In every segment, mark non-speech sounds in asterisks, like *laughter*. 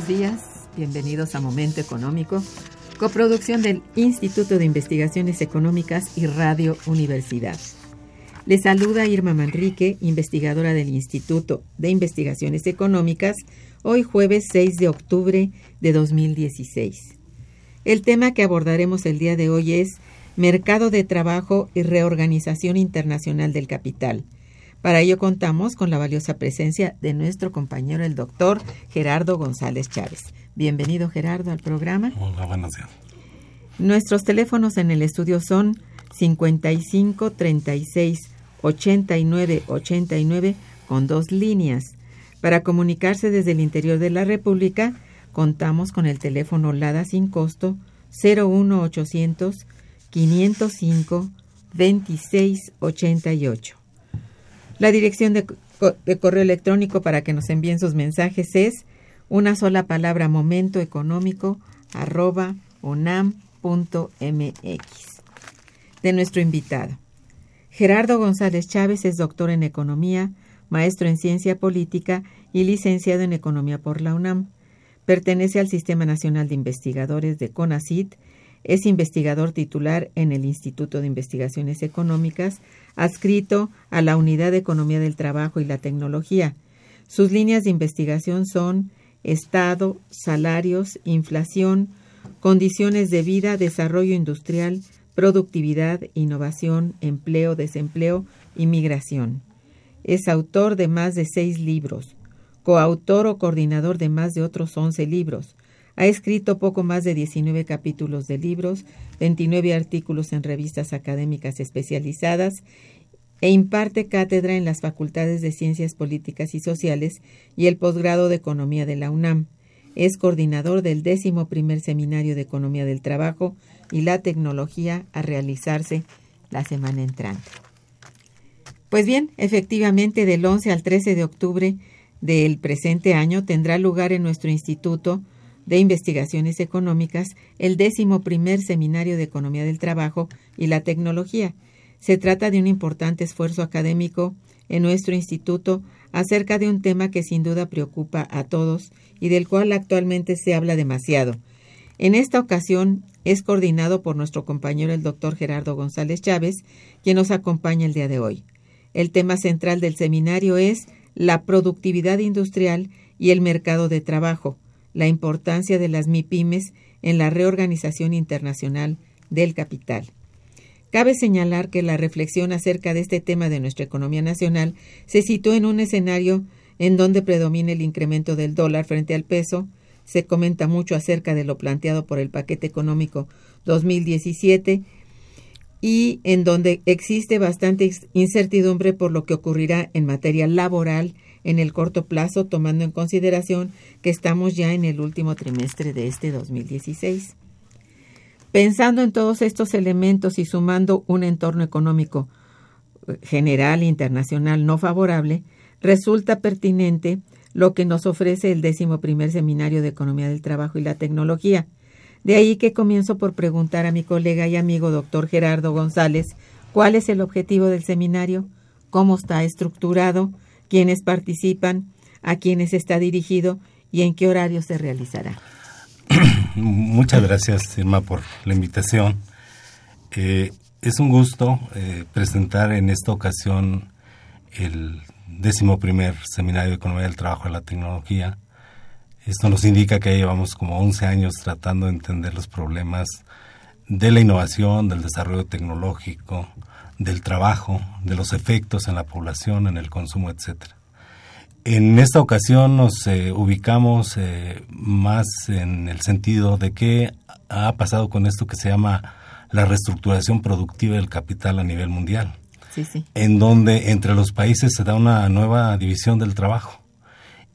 Buenos días, bienvenidos a Momento Económico, coproducción del Instituto de Investigaciones Económicas y Radio Universidad. Les saluda Irma Manrique, investigadora del Instituto de Investigaciones Económicas, hoy jueves 6 de octubre de 2016. El tema que abordaremos el día de hoy es Mercado de Trabajo y Reorganización Internacional del Capital para ello contamos con la valiosa presencia de nuestro compañero el doctor Gerardo González Chávez. Bienvenido Gerardo al programa. Hola, buenos días. Nuestros teléfonos en el estudio son 55 36 89 89 con dos líneas. Para comunicarse desde el interior de la República, contamos con el teléfono LADA sin costo 01800 505 2688. La dirección de, correo electrónico para que nos envíen sus mensajes es una sola palabra momento económico arroba unam.mx. De nuestro invitado. Gerardo González Chávez es doctor en economía, maestro en ciencia política y licenciado en economía por la UNAM. Pertenece al Sistema Nacional de Investigadores de CONACIT es investigador titular en el Instituto de Investigaciones Económicas, adscrito a la Unidad de Economía del Trabajo y la Tecnología. Sus líneas de investigación son Estado, salarios, inflación, condiciones de vida, desarrollo industrial, productividad, innovación, empleo, desempleo y migración. Es autor de más de seis libros, coautor o coordinador de más de otros once libros, ha escrito poco más de 19 capítulos de libros, 29 artículos en revistas académicas especializadas e imparte cátedra en las Facultades de Ciencias Políticas y Sociales y el posgrado de Economía de la UNAM. Es coordinador del décimo primer Seminario de Economía del Trabajo y la Tecnología a realizarse la semana entrante. Pues bien, efectivamente, del 11 al 13 de octubre del presente año tendrá lugar en nuestro instituto de Investigaciones Económicas el décimo primer Seminario de Economía del Trabajo y la Tecnología. Se trata de un importante esfuerzo académico en nuestro instituto acerca de un tema que sin duda preocupa a todos y del cual actualmente se habla demasiado. En esta ocasión es coordinado por nuestro compañero el doctor Gerardo González Chávez, quien nos acompaña el día de hoy. El tema central del seminario es la productividad industrial y el mercado de trabajo, la importancia de las MIPIMES en la reorganización internacional del capital. Cabe señalar que la reflexión acerca de este tema de nuestra economía nacional se situó en un escenario en donde predomina el incremento del dólar frente al peso, se comenta mucho acerca de lo planteado por el paquete económico 2017 y en donde existe bastante incertidumbre por lo que ocurrirá en materia laboral en el corto plazo, tomando en consideración que estamos ya en el último trimestre de este 2016. Pensando en todos estos elementos y sumando un entorno económico eh, general e internacional no favorable, resulta pertinente lo que nos ofrece el décimo primer Seminario de Economía del Trabajo y la Tecnología. De ahí que comienzo por preguntar a mi colega y amigo doctor Gerardo González cuál es el objetivo del seminario, cómo está estructurado, quiénes participan, a quiénes está dirigido y en qué horario se realizará. *clears throat* Muchas gracias, Irma, por la invitación. Eh, es un gusto eh, presentar en esta ocasión el décimo primer Seminario de Economía del Trabajo y la Tecnología. Esto nos indica que llevamos como 11 años tratando de entender los problemas de la innovación, del desarrollo tecnológico, del trabajo, de los efectos en la población, en el consumo, etcétera. En esta ocasión nos eh, ubicamos eh, más en el sentido de qué ha pasado con esto que se llama la reestructuración productiva del capital a nivel mundial, sí, sí. en donde entre los países se da una nueva división del trabajo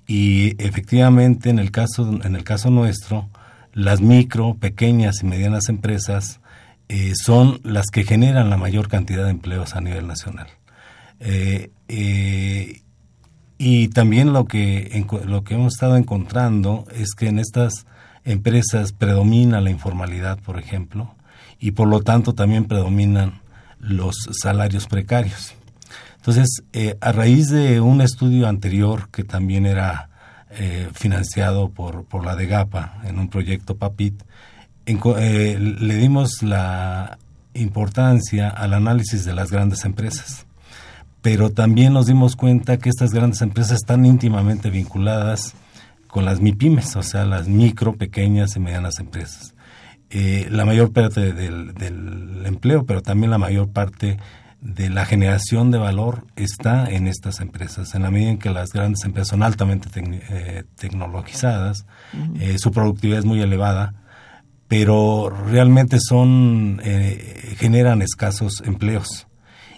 y efectivamente en el caso en el caso nuestro las micro, pequeñas y medianas empresas eh, son las que generan la mayor cantidad de empleos a nivel nacional. Eh, eh, y también lo que, lo que hemos estado encontrando es que en estas empresas predomina la informalidad, por ejemplo, y por lo tanto también predominan los salarios precarios. Entonces, a raíz de un estudio anterior que también era financiado por, por la DEGAPA en un proyecto PAPIT, eh, le dimos la importancia al análisis de las grandes empresas, pero también nos dimos cuenta que estas grandes empresas están íntimamente vinculadas con las MIPIMES, o sea, las micro, pequeñas y medianas empresas. Eh, la mayor parte del, empleo, pero también la mayor parte de la generación de valor está en estas empresas. En la medida en que las grandes empresas son altamente eh, tecnologizadas, su productividad es muy elevada, pero realmente son eh, generan escasos empleos.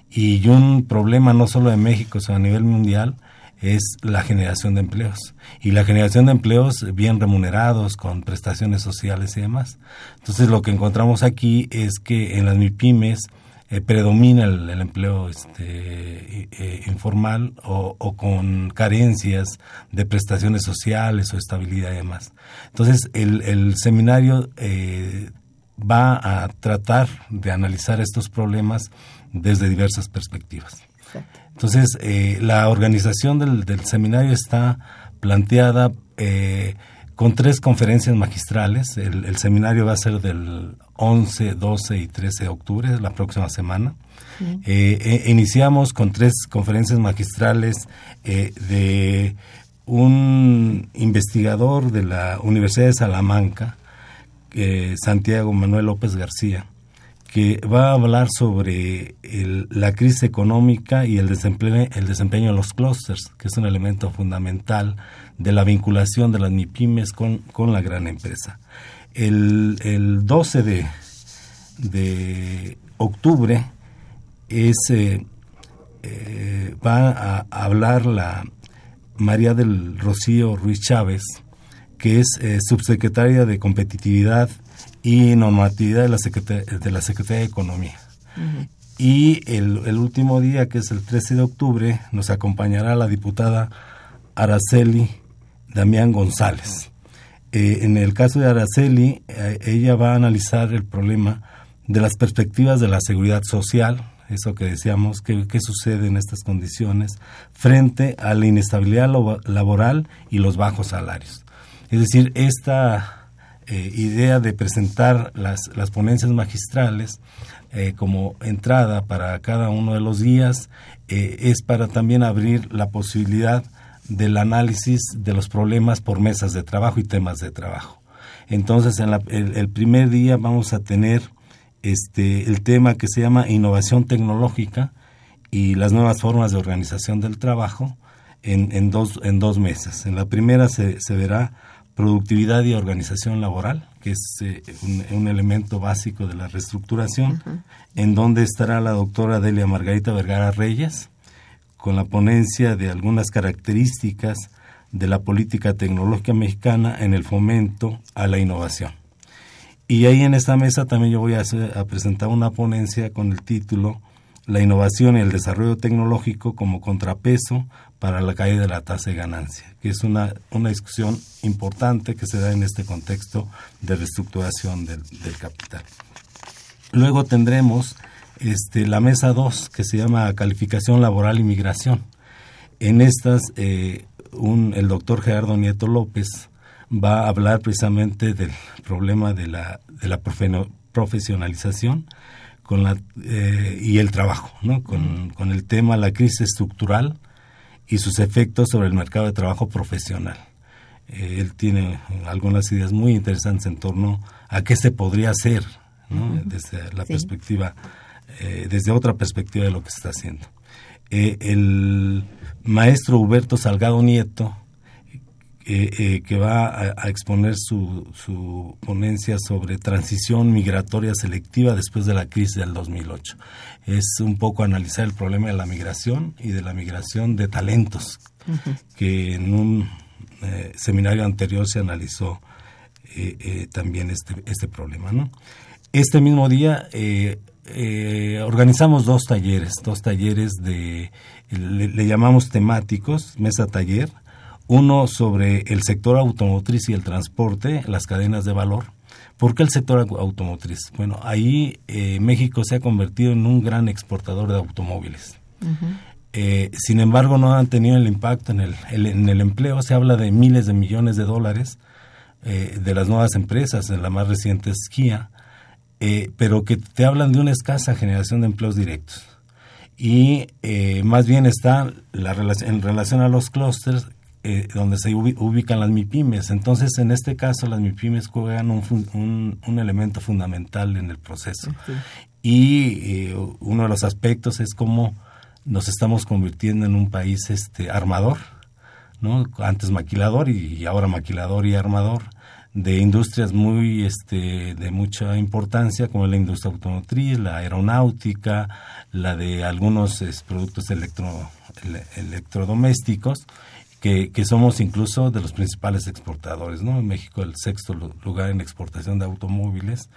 Y un problema no solo de México sino a nivel mundial es la generación de empleos. Y la generación de empleos bien remunerados con prestaciones sociales y demás. Entonces lo que encontramos aquí es que en las MIPIMES eh, predomina el, empleo este, eh, informal o, con carencias de prestaciones sociales o estabilidad y demás. Entonces, el, seminario eh, va a tratar de analizar estos problemas desde diversas perspectivas. Entonces, la organización del, del, seminario está planteada con tres conferencias magistrales. El, seminario va a ser del 11, 12 y 13 de octubre, la próxima semana. Eh, eh, iniciamos con tres conferencias magistrales eh, de un investigador de la Universidad de Salamanca, Santiago Manuel López García, que va a hablar sobre la crisis económica y el desempeño, el desempeño de los clústeres, que es un elemento fundamental de la vinculación de las MIPIMES con, con la gran empresa. El, el 12 de, de octubre es, eh, eh, va a hablar la María del Rocío Ruiz Chávez, que es eh, subsecretaria de Competitividad y Normatividad de la, Secretaría de, la Secretaría de Economía. Y el, el, último día, que es el 13 de octubre, nos acompañará la diputada Araceli Damián González. Eh, en el caso de Araceli, eh, ella va a analizar el problema de las perspectivas de la seguridad social, eso que decíamos, qué, sucede en estas condiciones, frente a la inestabilidad laboral y los bajos salarios. Es decir, esta eh, idea de presentar las, las ponencias magistrales como entrada para cada uno de los días es para también abrir la posibilidad del análisis de los problemas por mesas de trabajo y temas de trabajo. Entonces, en el, primer día vamos a tener este, el tema que se llama innovación tecnológica y las nuevas formas de organización del trabajo en, en, dos, en dos mesas. En la primera se, se verá productividad y organización laboral, que es eh, un, elemento básico de la reestructuración, en donde estará la doctora Delia Margarita Vergara Reyes, con la ponencia de algunas características de la política tecnológica mexicana en el fomento a la innovación. Y ahí en esta mesa también yo voy a, presentar una ponencia con el título La innovación y el desarrollo tecnológico como contrapeso para la caída de la tasa de ganancia, que es una, una discusión importante que se da en este contexto de reestructuración del, capital. Luego tendremos este, la mesa 2, que se llama Calificación Laboral y Migración. En estas, eh, un, el doctor Gerardo Nieto López va a hablar precisamente del problema de la, de la profesionalización con la, eh, y el trabajo, ¿no? con, con el tema la crisis estructural y sus efectos sobre el mercado de trabajo profesional. Eh, él tiene algunas ideas muy interesantes en torno a qué se podría hacer desde la perspectiva, eh, desde otra perspectiva de lo que se está haciendo. Eh, el maestro Huberto Salgado Nieto, que va a, exponer su, su, ponencia sobre transición migratoria selectiva después de la crisis del 2008 es un poco analizar el problema de la migración y de la migración de talentos, que en un eh, seminario anterior se analizó eh, eh, también este, este problema. ¿no? Este mismo día organizamos dos talleres, dos talleres de, le llamamos temáticos, mesa taller, uno sobre el sector automotriz y el transporte, las cadenas de valor, ¿Por qué el sector automotriz? Bueno, ahí eh, México se ha convertido en un gran exportador de automóviles. Eh, sin embargo, no han tenido el impacto en el, en el empleo. Se habla de miles de millones de dólares eh, de las nuevas empresas, en la más reciente es Kia, pero que te hablan de una escasa generación de empleos directos. Y más bien está la en relación a los clústeres eh, donde se ubican las MIPIMES. Entonces, en este caso, las MIPIMES juegan un, un, elemento fundamental en el proceso. Y eh, uno de los aspectos es cómo nos estamos convirtiendo en un país este armador, ¿no? Antes maquilador y, ahora maquilador y armador de industrias muy este de mucha importancia como la industria automotriz, la aeronáutica, la de algunos productos electro, electrodomésticos que, somos incluso de los principales exportadores, ¿no? En México el sexto lugar en exportación de automóviles,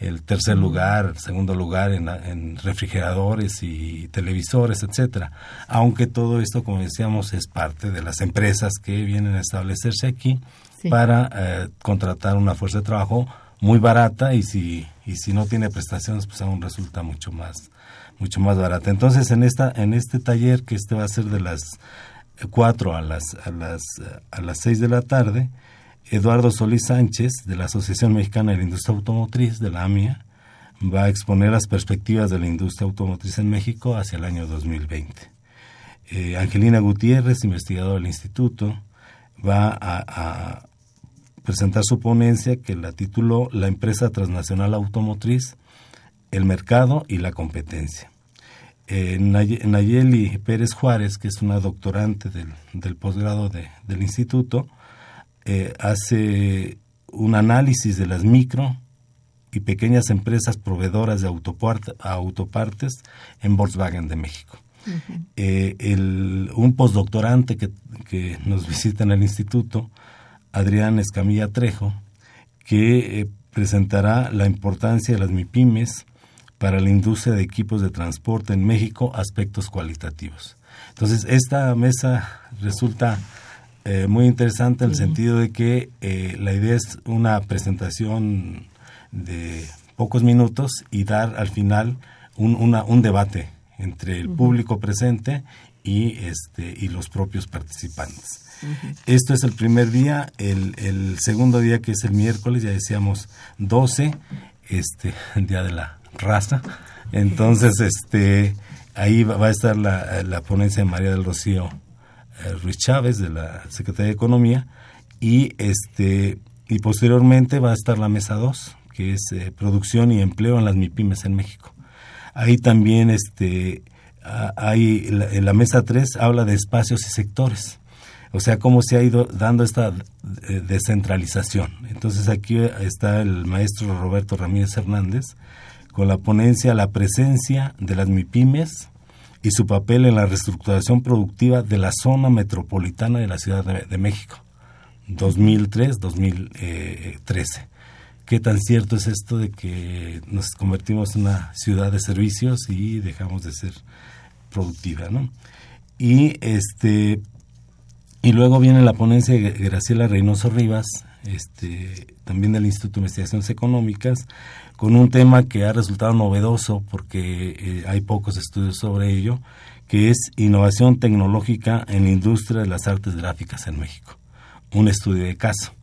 el tercer lugar, el segundo lugar en, refrigeradores y televisores, etcétera. Aunque todo esto, como decíamos, es parte de las empresas que vienen a establecerse aquí para eh, contratar una fuerza de trabajo muy barata y si y si no tiene prestaciones, pues aún resulta mucho más mucho más barata. Entonces, en esta en este taller que este va a ser de las 4 a las, a las, a las 6 de la tarde, Eduardo Solís Sánchez, de la Asociación Mexicana de la Industria Automotriz, de la AMIA, va a exponer las perspectivas de la industria automotriz en México hacia el año 2020. Eh, Angelina Gutiérrez, investigadora del instituto, va a, a, presentar su ponencia que la tituló La empresa transnacional automotriz, el mercado y la competencia eh, Nayeli Pérez Juárez, que es una doctorante del, posgrado del instituto, eh, hace un análisis de las micro y pequeñas empresas proveedoras de autopartes en Volkswagen de México. Eh, un postdoctorante que, que, nos *laughs* visita en el instituto, Adrián Escamilla Trejo, que eh, presentará la importancia de las MIPIMES para la industria de equipos de transporte en México aspectos cualitativos. Entonces, esta mesa resulta eh, muy interesante en el sentido de que eh, la idea es una presentación de pocos minutos y dar al final un, una, un debate entre el público presente y, este, y los propios participantes. Esto es el primer día, el, segundo día que es el miércoles, ya decíamos 12, este, el *laughs* día de la raza. Entonces, este, ahí va, a estar la, la, ponencia de María del Rocío eh, Ruiz Chávez de la Secretaría de Economía y este y posteriormente va a estar la mesa 2, que es eh, producción y empleo en las MIPIMES en México. Ahí también este hay la, la mesa 3 habla de espacios y sectores. O sea, cómo se ha ido dando esta eh, descentralización. Entonces aquí está el maestro Roberto Ramírez Hernández con la ponencia La presencia de las MIPIMES y su papel en la reestructuración productiva de la zona metropolitana de la Ciudad de, México, 2003-2013. ¿Qué tan cierto es esto de que nos convertimos en una ciudad de servicios y dejamos de ser productiva, ¿no? Y este y luego viene la ponencia de Graciela Reynoso Rivas, este, también del Instituto de Investigaciones Económicas, con un tema que ha resultado novedoso porque eh, hay pocos estudios sobre ello, que es innovación tecnológica en la industria de las artes gráficas en México. Un estudio de caso.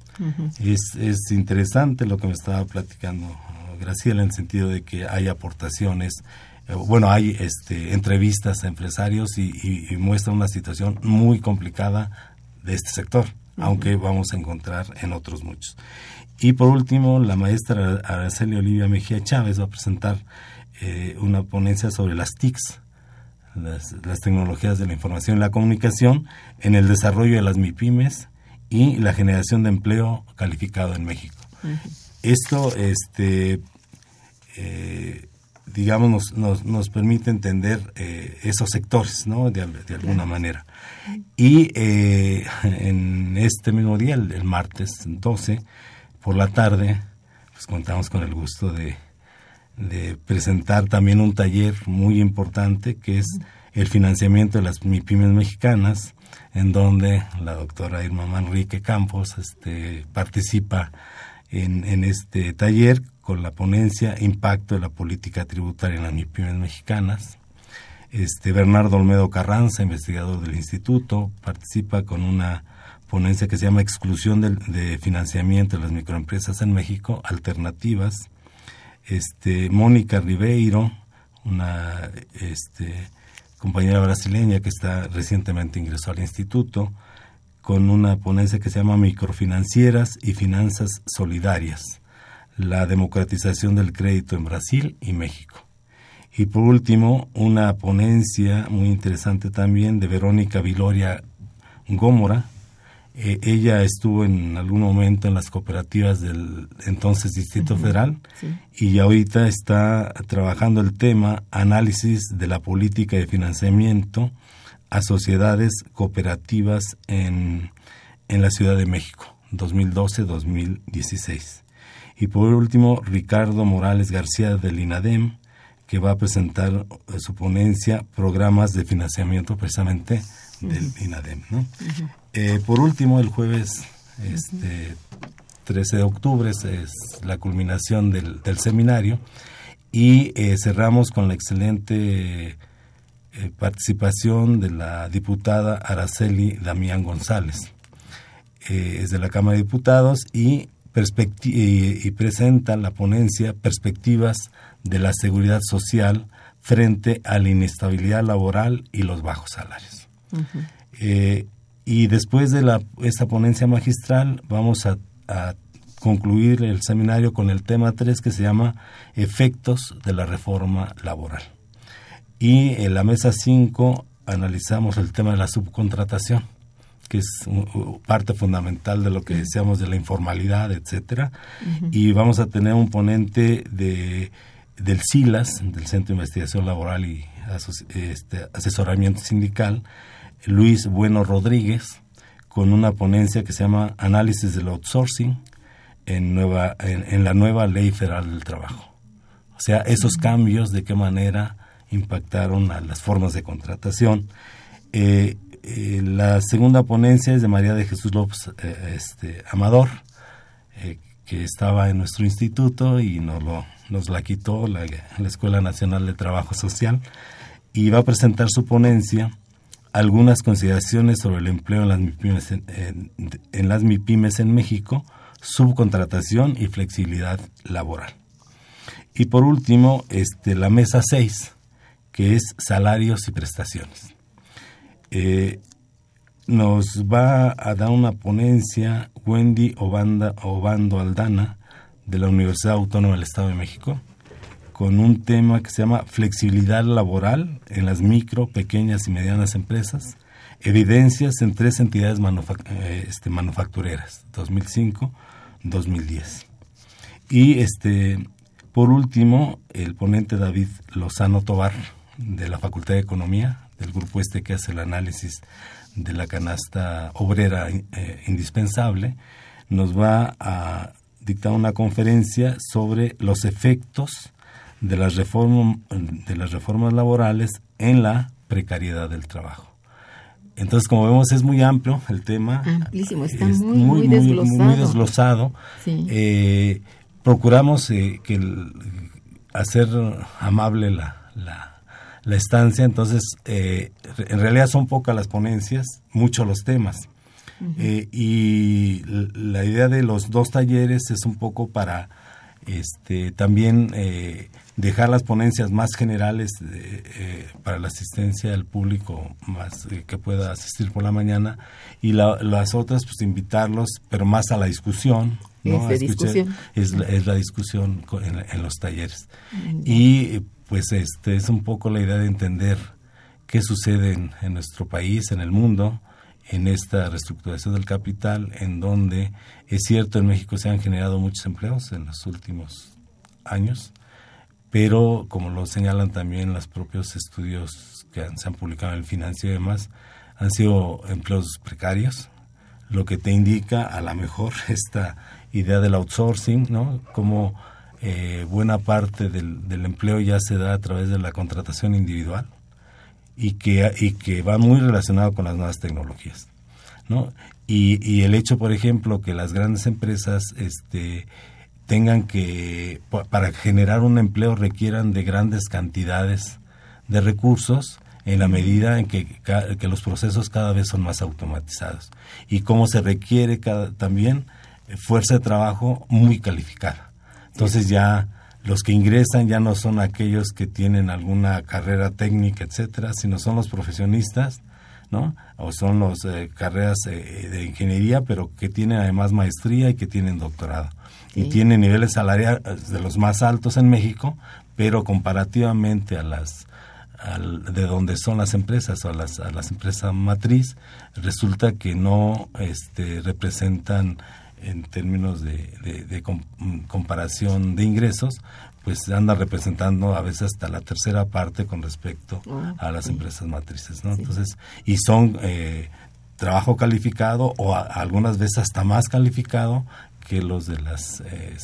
es, es interesante lo que me estaba platicando Graciela en el sentido de que hay aportaciones eh, bueno, hay este, entrevistas a empresarios y, y, muestra una situación muy complicada de este sector, aunque vamos a encontrar en otros muchos. Y por último, la maestra Araceli Olivia Mejía Chávez va a presentar eh, una ponencia sobre las TICs, las, tecnologías de la información y la comunicación, en el desarrollo de las MIPIMES y la generación de empleo calificado en México. Esto, este, eh, digamos, nos, nos, permite entender eh, esos sectores, ¿no? De, alguna manera. Y *laughs* en este mismo día, el, martes 12, por la tarde, pues contamos con el gusto de, presentar también un taller muy importante que es el financiamiento de las MIPIMES mexicanas, en donde la doctora Irma Manrique Campos este, participa en, este taller con la ponencia Impacto de la política tributaria en las MIPIMES mexicanas. Este, Bernardo Olmedo Carranza, investigador del instituto, participa con una ponencia que se llama Exclusión de, Financiamiento de las Microempresas en México, Alternativas. Este, Mónica Ribeiro, una este, compañera brasileña que está recientemente ingresó al instituto, con una ponencia que se llama Microfinancieras y Finanzas Solidarias, la democratización del crédito en Brasil y México. Y por último, una ponencia muy interesante también de Verónica Viloria Gómora, eh, ella estuvo en algún momento en las cooperativas del entonces Distrito Federal y ahorita está trabajando el tema análisis de la política de financiamiento a sociedades cooperativas en, en la Ciudad de México, 2012-2016. Y por último, Ricardo Morales García del INADEM, que va a presentar su ponencia Programas de Financiamiento precisamente del INADEM. ¿no? Eh, por último, el jueves este, 13 de octubre es, la culminación del, seminario y eh, cerramos con la excelente eh, participación de la diputada Araceli Damián González. es de la Cámara de Diputados y, y, presenta la ponencia Perspectivas de la Seguridad Social frente a la inestabilidad laboral y los bajos salarios. Y después de la, esta ponencia magistral vamos a, concluir el seminario con el tema 3 que se llama Efectos de la Reforma Laboral. Y en la mesa 5 analizamos el tema de la subcontratación, que es parte fundamental de lo que decíamos de la informalidad, etcétera. Y vamos a tener un ponente de, del SILAS, del Centro de Investigación Laboral y este, Asesoramiento Sindical, Luis Bueno Rodríguez con una ponencia que se llama Análisis del Outsourcing en, nueva, en, la nueva Ley Federal del Trabajo. O sea, esos cambios de qué manera impactaron a las formas de contratación. Eh, eh, la segunda ponencia es de María de Jesús López eh, este, Amador, que estaba en nuestro instituto y nos, lo, la quitó la, Escuela Nacional de Trabajo Social y va a presentar su ponencia algunas consideraciones sobre el empleo en las MIPIMES en, en, las MIPIMES en México, subcontratación y flexibilidad laboral. Y por último, este, la mesa 6, que es salarios y prestaciones. Eh, nos va a dar una ponencia Wendy Obanda, Obando Aldana de la Universidad Autónoma del Estado de México con un tema que se llama flexibilidad laboral en las micro, pequeñas y medianas empresas, evidencias en tres entidades eh, este, manufactureras, 2005-2010. Y este, por último, el ponente David Lozano Tobar, de la Facultad de Economía, del grupo este que hace el análisis de la canasta obrera eh, indispensable, nos va a dictar una conferencia sobre los efectos de las, de las reformas laborales en la precariedad del trabajo. Entonces, como vemos, es muy amplio el tema. Amplísimo, está muy, muy, desglosado. Eh, procuramos eh, que hacer amable la, la estancia, entonces eh, en realidad son pocas las ponencias, muchos los temas. Eh, y la idea de los dos talleres es un poco para este, también eh, dejar las ponencias más generales para la asistencia al público más que pueda asistir por la mañana y las otras pues invitarlos pero más a la discusión ¿no? Es, discusión. Es, la discusión en, los talleres y pues este es un poco la idea de entender qué sucede en, nuestro país, en el mundo, en esta reestructuración del capital, en donde es cierto en México se han generado muchos empleos en los últimos años, pero como lo señalan también los propios estudios que se han publicado en el financiero y demás, han sido empleos precarios, lo que te indica a lo mejor *laughs* esta idea del outsourcing, ¿no? Como eh, buena parte del, del, empleo ya se da a través de la contratación individual y que, y que va muy relacionado con las nuevas tecnologías. ¿no? Y, y el hecho, por ejemplo, que las grandes empresas este, tengan que, para generar un empleo, requieran de grandes cantidades de recursos en la medida en que, que los procesos cada vez son más automatizados. Y cómo se requiere cada, también fuerza de trabajo muy calificada. Entonces ya los que ingresan ya no son aquellos que tienen alguna carrera técnica, etcétera, sino son los profesionistas, ¿no? O son las eh, carreras eh, de ingeniería, pero que tienen además maestría y que tienen doctorado. Y tienen niveles salariales de los más altos en México, pero comparativamente a las de donde son las empresas o a las, a las empresas matriz, resulta que no este, representan en términos de, de, comparación de ingresos, pues anda representando a veces hasta la tercera parte con respecto ah, a las empresas matrices, ¿no? Entonces, y son eh, trabajo calificado o algunas veces hasta más calificado que los de las eh,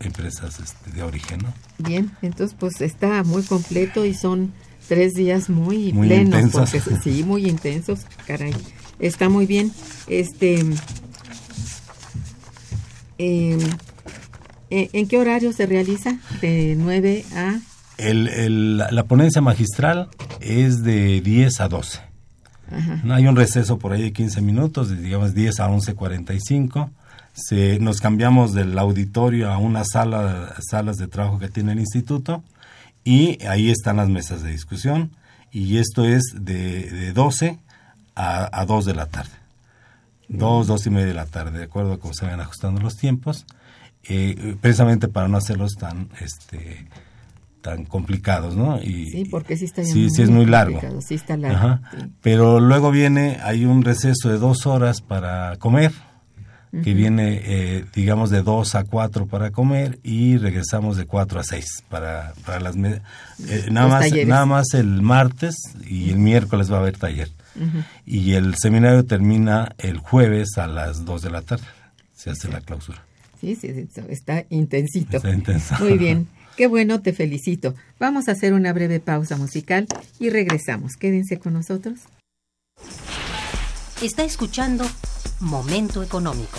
empresas este, de origen, ¿no? Bien, entonces pues está muy completo y son tres días muy, plenos, porque, sí, muy intensos, caray. Está muy bien. Este, eh, ¿En qué horario se realiza? ¿De 9 a...? El, la ponencia magistral es de 10 a 12. Hay un receso por ahí de 15 minutos, digamos 10 a 11.45. Se, nos cambiamos del auditorio a una sala, salas de trabajo que tiene el instituto y ahí están las mesas de discusión y esto es de, de 12 a, a 2 de la tarde dos, dos y media de la tarde, de acuerdo a cómo se van ajustando los tiempos, eh, precisamente para no hacerlos tan, este, tan complicados, ¿no? Y, sí, porque sí está sí, sí es muy largo. Sí está largo. Pero luego viene, hay un receso de dos horas para comer, que viene, eh, digamos, de dos a cuatro para comer y regresamos de cuatro a seis para, para las... Eh, nada, más, nada más el martes y el miércoles va a haber taller. Y el seminario termina el jueves a las 2 de la tarde. Se hace la clausura. Sí, sí, está intensito. Está intenso. Muy bien. *laughs* Qué bueno, te felicito. Vamos a hacer una breve pausa musical y regresamos. Quédense con nosotros. Está escuchando Momento Económico.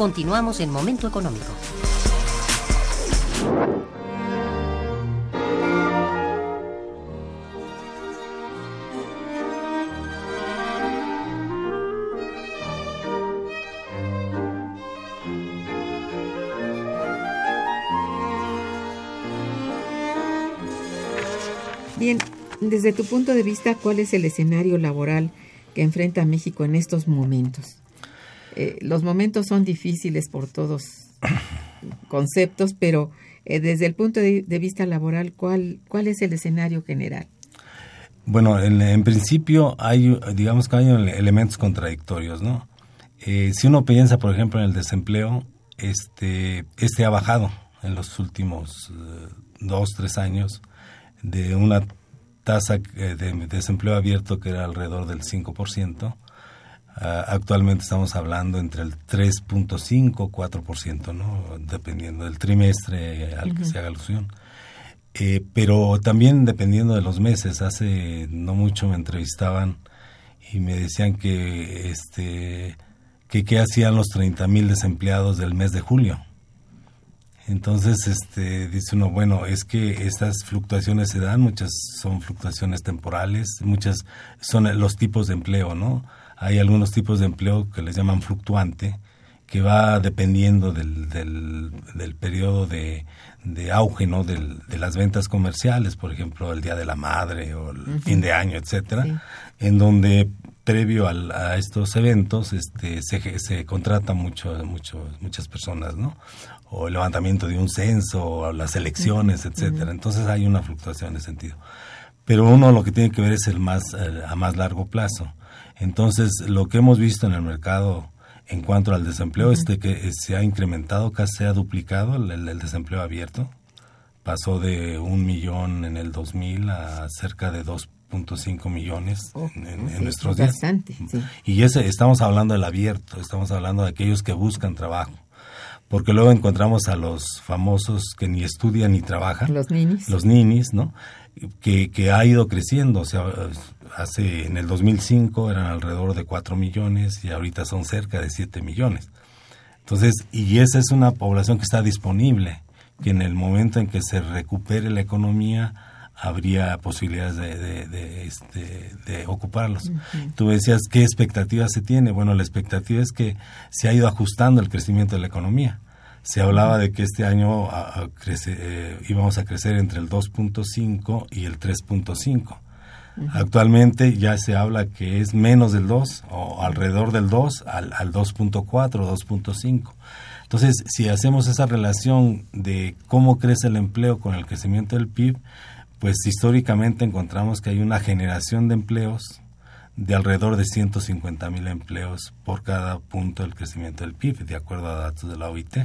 Continuamos en Momento Económico. Bien, desde tu punto de vista, ¿cuál es el escenario laboral que enfrenta México en estos momentos? Eh, los momentos son difíciles por todos conceptos, pero eh, desde el punto de, vista laboral, ¿cuál, ¿cuál es el escenario general? Bueno, en, principio hay, digamos que hay elementos contradictorios, ¿no? Eh, si uno piensa, por ejemplo, en el desempleo, este, este ha bajado en los últimos dos, tres años de una tasa de desempleo abierto que era alrededor del 5%, Ah, actualmente estamos hablando entre el 3.5 4%, ¿no? dependiendo del trimestre al que se haga alusión. Eh, pero también dependiendo de los meses, hace no mucho me entrevistaban y me decían que este que qué hacían los 30 mil desempleados del mes de julio. Entonces, este, dice uno, bueno, es que estas fluctuaciones se dan, muchas son fluctuaciones temporales, muchas son los tipos de empleo, ¿no? Hay algunos tipos de empleo que les llaman fluctuante, que va dependiendo del, del, periodo de, de auge ¿no? Del, de las ventas comerciales, por ejemplo, el Día de la Madre o el fin de año, etcétera, en donde previo a estos eventos este, se, se contrata mucho, mucho, muchas personas, ¿no? O el levantamiento de un censo, o las elecciones, etcétera. Entonces hay una fluctuación en ese sentido. Pero uno lo que tiene que ver es el más, a más largo plazo. Entonces, lo que hemos visto en el mercado en cuanto al desempleo es que se ha incrementado, casi se ha duplicado el, desempleo abierto. Pasó de un millón en el 2000 a cerca de 2.5 millones oh, en, nuestros días. Y ese, estamos hablando del abierto, estamos hablando de aquellos que buscan trabajo. Porque luego encontramos a los famosos que ni estudian ni trabajan. Los ninis. Los ninis, ¿no? Que, que ha ido creciendo. O sea, hace en el 2005 eran alrededor de 4 millones y ahorita son cerca de 7 millones. Entonces, y esa es una población que está disponible, que en el momento en que se recupere la economía habría posibilidades de, de, este, ocuparlos. Tú decías, ¿qué expectativa se tiene? Bueno, la expectativa es que se ha ido ajustando el crecimiento de la economía. Se hablaba de que este año eh, íbamos a crecer entre el 2.5 y el 3.5 Actualmente ya se habla que es menos del 2 o alrededor del 2 al, al 2.4, 2.5. Entonces, si hacemos esa relación de cómo crece el empleo con el crecimiento del PIB, pues históricamente encontramos que hay una generación de empleos de alrededor de 150 mil empleos por cada punto del crecimiento del PIB, de acuerdo a datos de la OIT.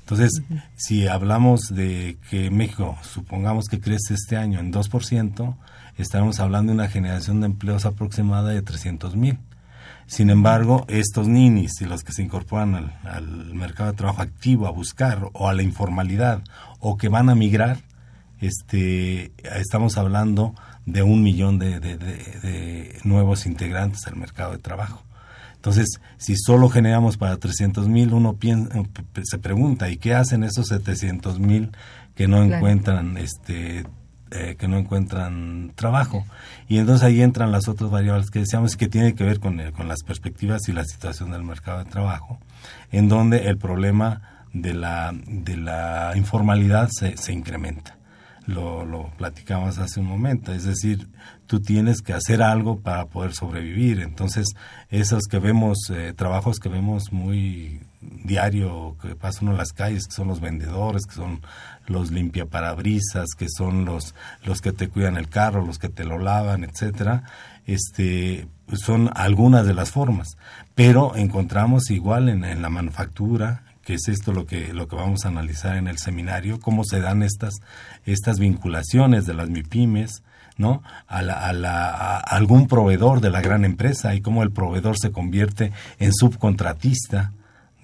Entonces, si hablamos de que México, supongamos que crece este año en 2%, estamos hablando de una generación de empleos aproximada de 300 mil. Sin embargo, estos ninis y los que se incorporan al, al, mercado de trabajo activo a buscar o a la informalidad o que van a migrar, este, estamos hablando de un millón de, de, de, nuevos integrantes al mercado de trabajo. Entonces, si solo generamos para 300 mil, uno piensa, se pregunta, ¿y qué hacen esos 700 mil que no claro. encuentran este eh, que no encuentran trabajo. Y entonces ahí entran las otras variables que decíamos que tiene que ver con, el, con las perspectivas y la situación del mercado de trabajo, en donde el problema de la, de la informalidad se, se incrementa. Lo, lo platicamos hace un momento, es decir, tú tienes que hacer algo para poder sobrevivir. Entonces, esos que vemos, eh, trabajos que vemos muy diario, que pasan en las calles, que son los vendedores, que son los limpiaparabrisas, que son los, los que te cuidan el carro, los que te lo lavan, etcétera, este, son algunas de las formas. Pero encontramos igual en, la manufactura, que es esto lo que, lo que vamos a analizar en el seminario, cómo se dan estas, estas vinculaciones de las MIPIMES, ¿no? A, la, a, la, a, algún proveedor de la gran empresa y cómo el proveedor se convierte en subcontratista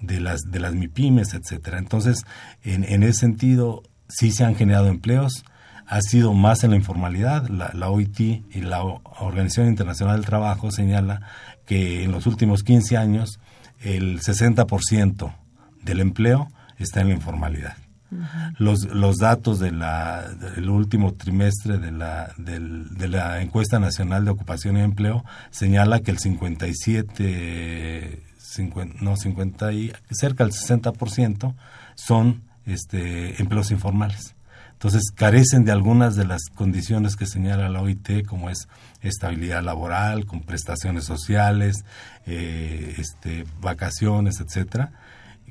de las, de las MIPIMES, etcétera. Entonces, en, en ese sentido, sí se han generado empleos, ha sido más en la informalidad. La, la, OIT y la Organización Internacional del Trabajo señala que en los últimos 15 años el 60% del empleo está en la informalidad. Uh -huh. los, los datos de la, del último trimestre de la, del, de la encuesta nacional de ocupación y empleo señala que el 57, 50, no 50 y cerca del 60% son este, empleos informales. Entonces carecen de algunas de las condiciones que señala la OIT, como es estabilidad laboral, con prestaciones sociales, eh, este, vacaciones, etcétera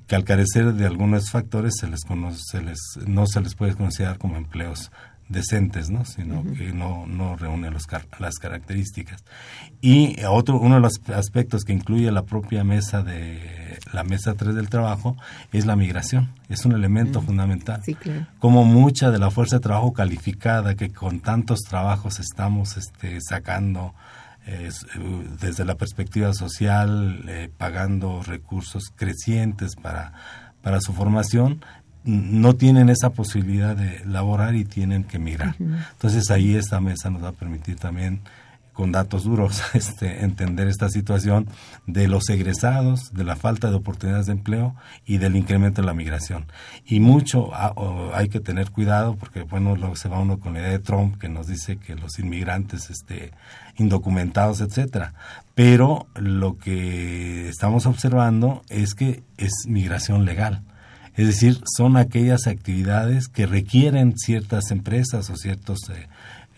que al carecer de algunos factores se les conoce, se les, no se les puede considerar como empleos decentes, ¿no? sino uh -huh. que no, no reúnen los, las características. Y otro, uno de los aspectos que incluye la propia mesa de la mesa 3 del trabajo es la migración. Es un elemento uh -huh. fundamental. Sí, claro. Como mucha de la fuerza de trabajo calificada que con tantos trabajos estamos este, sacando eh, desde la perspectiva social, eh, pagando recursos crecientes para, para su formación, no tienen esa posibilidad de laborar y tienen que migrar. Uh -huh. Entonces ahí esta mesa nos va a permitir también con datos duros *laughs* este, entender esta situación de los egresados, de la falta de oportunidades de empleo y del incremento de la migración. Y mucho ah, hay que tener cuidado porque, bueno, luego se va uno con la idea de Trump que nos dice que los inmigrantes este, indocumentados, etcétera. Pero lo que estamos observando es que es migración legal. Es decir, son aquellas actividades que requieren ciertas empresas o ciertos eh,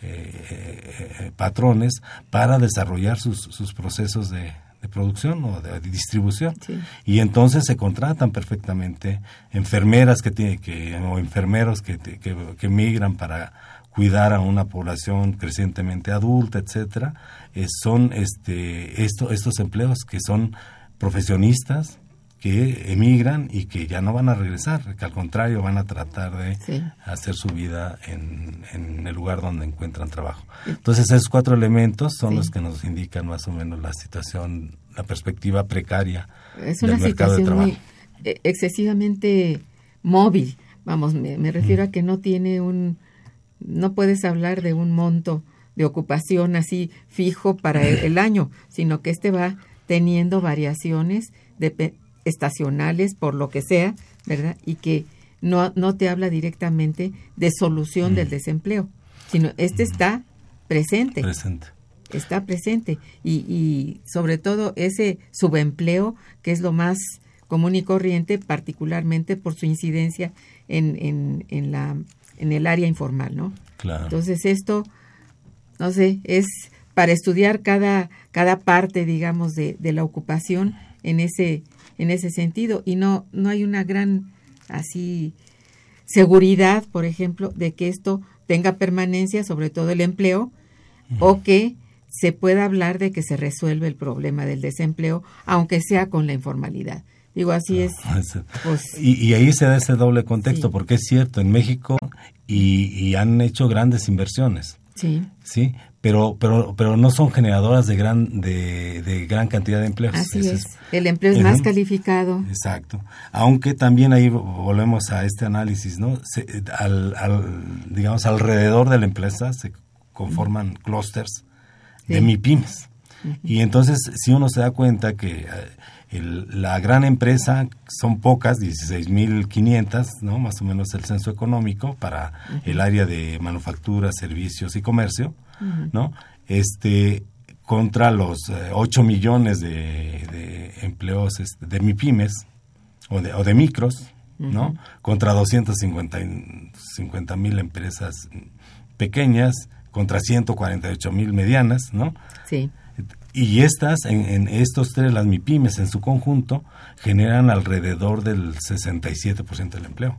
eh, eh, patrones para desarrollar sus, sus procesos de, de, producción o de, distribución. Sí. Y entonces se contratan perfectamente enfermeras que tienen que, o enfermeros que, que, que migran para cuidar a una población crecientemente adulta, etcétera, eh, son este esto, estos empleos que son profesionistas que emigran y que ya no van a regresar, que al contrario van a tratar de sí. hacer su vida en, en, el lugar donde encuentran trabajo. Entonces esos cuatro elementos son sí. los que nos indican más o menos la situación, la perspectiva precaria es una del mercado de trabajo. Muy eh, excesivamente móvil, vamos, me, me refiero mm. a que no tiene un, no puedes hablar de un monto de ocupación así fijo para el, *laughs* el año, sino que este va teniendo variaciones de, estacionales, por lo que sea, ¿verdad? Y que no, no te habla directamente de solución mm. del desempleo, sino este mm. está presente. Presente. Está presente. Y, y sobre todo ese subempleo, que es lo más común y corriente, particularmente por su incidencia en, en, en, la, en el área informal, ¿no? Claro. Entonces esto, no sé, es para estudiar cada, cada parte, digamos, de, de la ocupación en ese en ese sentido y no no hay una gran así seguridad, por ejemplo, de que esto tenga permanencia, sobre todo el empleo, uh -huh. o que se pueda hablar de que se resuelve el problema del desempleo, aunque sea con la informalidad. Digo, así es. Pues, y, y, ahí se da ese doble contexto, sí. porque es cierto, en México y, y, han hecho grandes inversiones. Sí. Sí, pero pero pero no son generadoras de gran de, de gran cantidad de empleos. Así es. El empleo es más calificado. Exacto. Aunque también ahí volvemos a este análisis, ¿no? Se- al, al, digamos, alrededor de la empresa se conforman clústeres de. MIPIMES. Y entonces, si uno se da cuenta que eh, el- la gran empresa son pocas, 16.500, ¿no? Más o menos el censo económico para el área de manufactura, servicios y comercio, ¿no? Este contra los eh, 8 millones de, de empleos este, de MIPIMES o de, o de micros, ¿no? Contra 250 mil empresas pequeñas, contra 148 mil medianas, ¿no? Sí. Y estas, en, en estos tres, las MIPIMES en su conjunto, generan alrededor del 67% del empleo.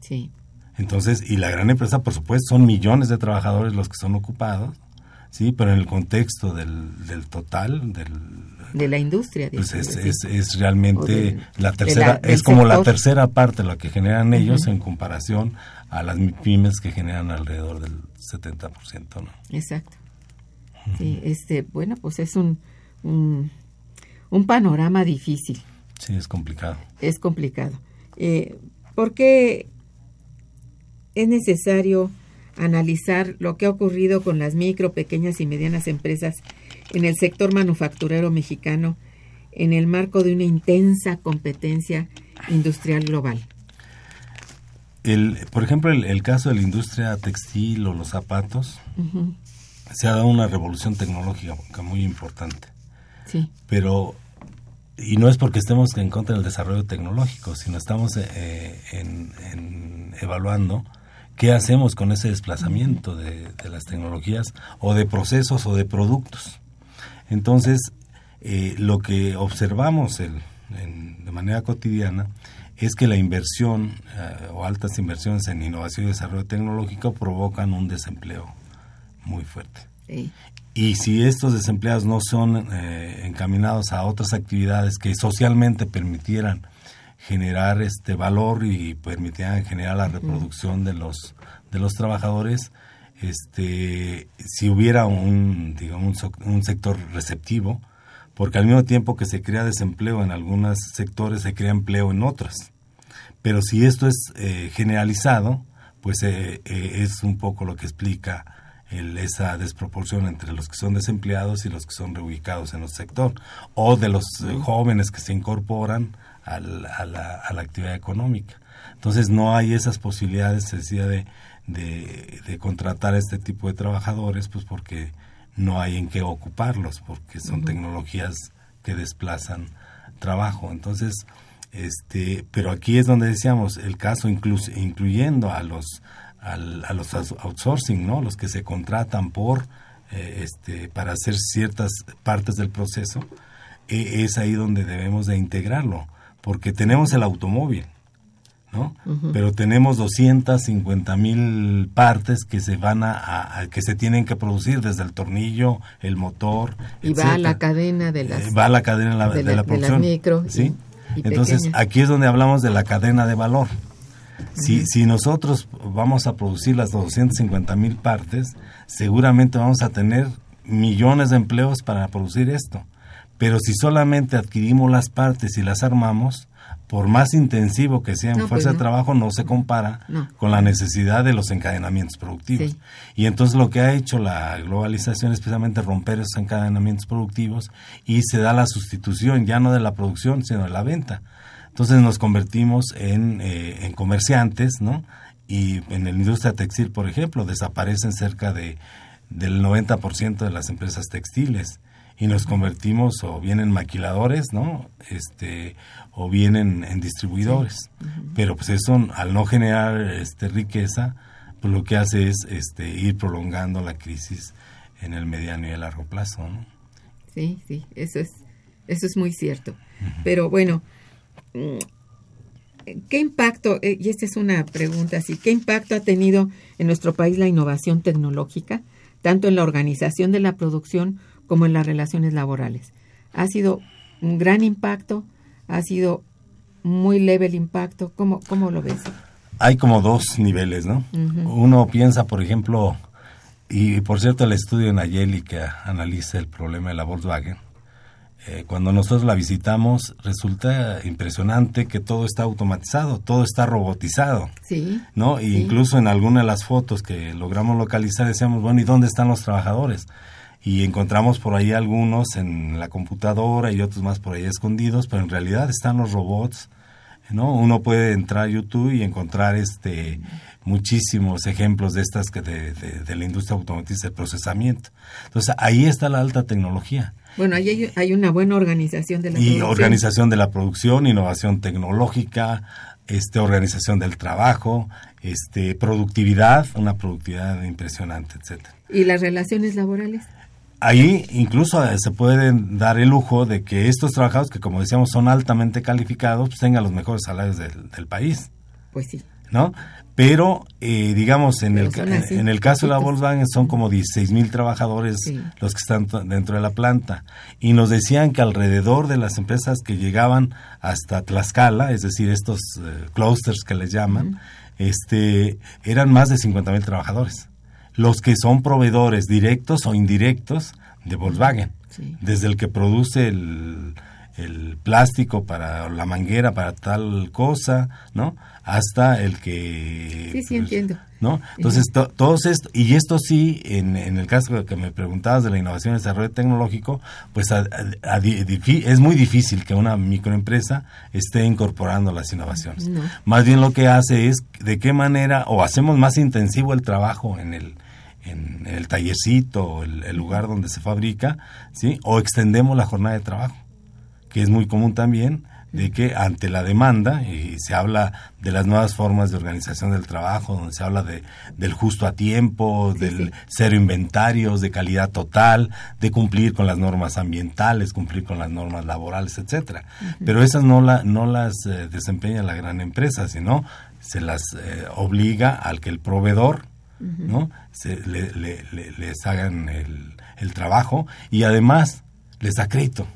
Sí. Entonces, y la gran empresa, por supuesto, son millones de trabajadores los que son ocupados, ¿sí? Pero en el contexto del, del total, del, De la industria. pues es, es, es realmente del- la tercera, la- es como la tercera parte lo que generan ellos en comparación a las MIPIMES que generan alrededor del 70%, ¿no? Exacto. Sí, este, bueno, pues es un, un, un panorama difícil, Sí, es complicado. es complicado. Eh, ¿Por qué es necesario analizar lo que ha ocurrido con las micro, pequeñas y medianas empresas en el sector manufacturero mexicano en el marco de una intensa competencia industrial global? El, por ejemplo, el, el caso de la industria textil o los zapatos, se ha dado una revolución tecnológica muy importante. Sí, Pero, y no es porque estemos en contra del desarrollo tecnológico, sino estamos eh, en, en evaluando qué hacemos con ese desplazamiento de, de las tecnologías o de procesos o de productos. Entonces, eh, lo que observamos el- en- de manera cotidiana es que la inversión eh, o altas inversiones en innovación y desarrollo tecnológico provocan un desempleo muy fuerte. sí, Y si estos desempleados no son eh, encaminados a otras actividades que socialmente permitieran generar este valor y permitieran generar la reproducción de los de los trabajadores, este, si hubiera un digamos un, sector receptivo, porque al mismo tiempo que se crea desempleo en algunos sectores se crea empleo en otros. Pero si esto es eh, generalizado, pues eh, eh, es un poco lo que explica el- esa desproporción entre los que son desempleados y los que son reubicados en el sector, o de los eh, jóvenes que se incorporan al- a, la, a la actividad económica. Entonces no hay esas posibilidades, se decía, de, de, de contratar a este tipo de trabajadores, pues porque no hay en qué ocuparlos, porque son tecnologías que desplazan trabajo. Entonces, este, pero aquí es donde decíamos el caso incluyendo a los al- a los outsourcing, ¿no? Los que se contratan por eh, este para hacer ciertas partes del proceso, eh, es ahí donde debemos de integrarlo, porque tenemos el automóvil, ¿no? Pero tenemos 250 mil partes que se van a, a- a- que se tienen que producir desde el tornillo, el motor, y va a la cadena de las... Eh, va a la cadena de la, de de la- la de las producción. micro ¿sí? y Entonces, pequeñas. aquí es donde hablamos de la cadena de valor. Si, si nosotros vamos a producir las 250 mil partes, seguramente vamos a tener millones de empleos para producir esto. Pero si solamente adquirimos las partes y las armamos, por más intensivo que sea en No, pues fuerza de trabajo, no se compara No. con la necesidad de los encadenamientos productivos. Sí. Y entonces lo que ha hecho la globalización es precisamente romper esos encadenamientos productivos y se da la sustitución ya no de la producción, sino de la venta. Entonces nos convertimos en, eh, en comerciantes, ¿no? Y en la industria textil, por ejemplo, desaparecen cerca de del 90% de las empresas textiles y nos convertimos o bien en maquiladores, ¿no? Este o bien en, en distribuidores. Pero pues eso al no generar este riqueza, pues lo que hace es este ir prolongando la crisis en el mediano y el largo plazo, ¿no? Sí, sí, eso es, eso es muy cierto. Pero bueno, mm, ¿qué impacto, eh, y esta es una pregunta así, qué impacto ha tenido en nuestro país la innovación tecnológica, tanto en la organización de la producción como en las relaciones laborales? ¿Ha sido un gran impacto? ¿Ha sido muy leve el impacto? ¿Cómo, cómo lo ves? Hay como dos niveles, ¿no? Uno piensa, por ejemplo, y por cierto, el estudio en Nayeli que analiza el problema de la Volkswagen, eh, cuando nosotros la visitamos, resulta impresionante que todo está automatizado, todo está robotizado. Sí. ¿No? E incluso en alguna de las fotos que logramos localizar decíamos, bueno, ¿y dónde están los trabajadores? Y encontramos por ahí algunos en la computadora y otros más por ahí escondidos, pero en realidad están los robots, ¿no? Uno puede entrar a YouTube y encontrar este muchísimos ejemplos de estas que de, de la industria automotriz de procesamiento. Entonces, ahí está la alta tecnología. Bueno, ahí hay, una buena organización de la y organización de la producción, innovación tecnológica, este organización del trabajo, este productividad, una productividad impresionante, etcétera. ¿Y las relaciones laborales? Ahí incluso eh, se pueden dar el lujo de que estos trabajadores, que como decíamos son altamente calificados, pues tengan los mejores salarios del, del país. Pues sí. ¿No? pero eh, digamos en el, en, el caso de la Volkswagen son como 16 mil trabajadores los que están dentro de la planta y nos decían que alrededor de las empresas que llegaban hasta Tlaxcala, es decir, estos eh, clusters que les llaman, este, eran más de 50 mil trabajadores, los que son proveedores directos o indirectos de Volkswagen, desde el que produce el, el plástico para la manguera para tal cosa, ¿no? hasta el que... Sí, sí, pues, entiendo. ¿no? Entonces, todos esto, y esto sí, en, en, el caso que me preguntabas de la innovación y desarrollo tecnológico, pues es muy difícil que una microempresa esté incorporando las innovaciones. Más bien lo que hace es de qué manera, o hacemos más intensivo el trabajo en el, en el tallercito, el, el lugar donde se fabrica, ¿sí? O extendemos la jornada de trabajo, que es muy común también, de que ante la demanda, y se habla de las nuevas formas de organización del trabajo, donde se habla de, del justo a tiempo, del cero inventarios, de calidad total, de cumplir con las normas ambientales, cumplir con las normas laborales, etcétera. Pero esas no, la, no las eh, desempeña la gran empresa, sino se las eh, obliga al que el proveedor ¿no? Se, le, les hagan el, el trabajo y además les da crédito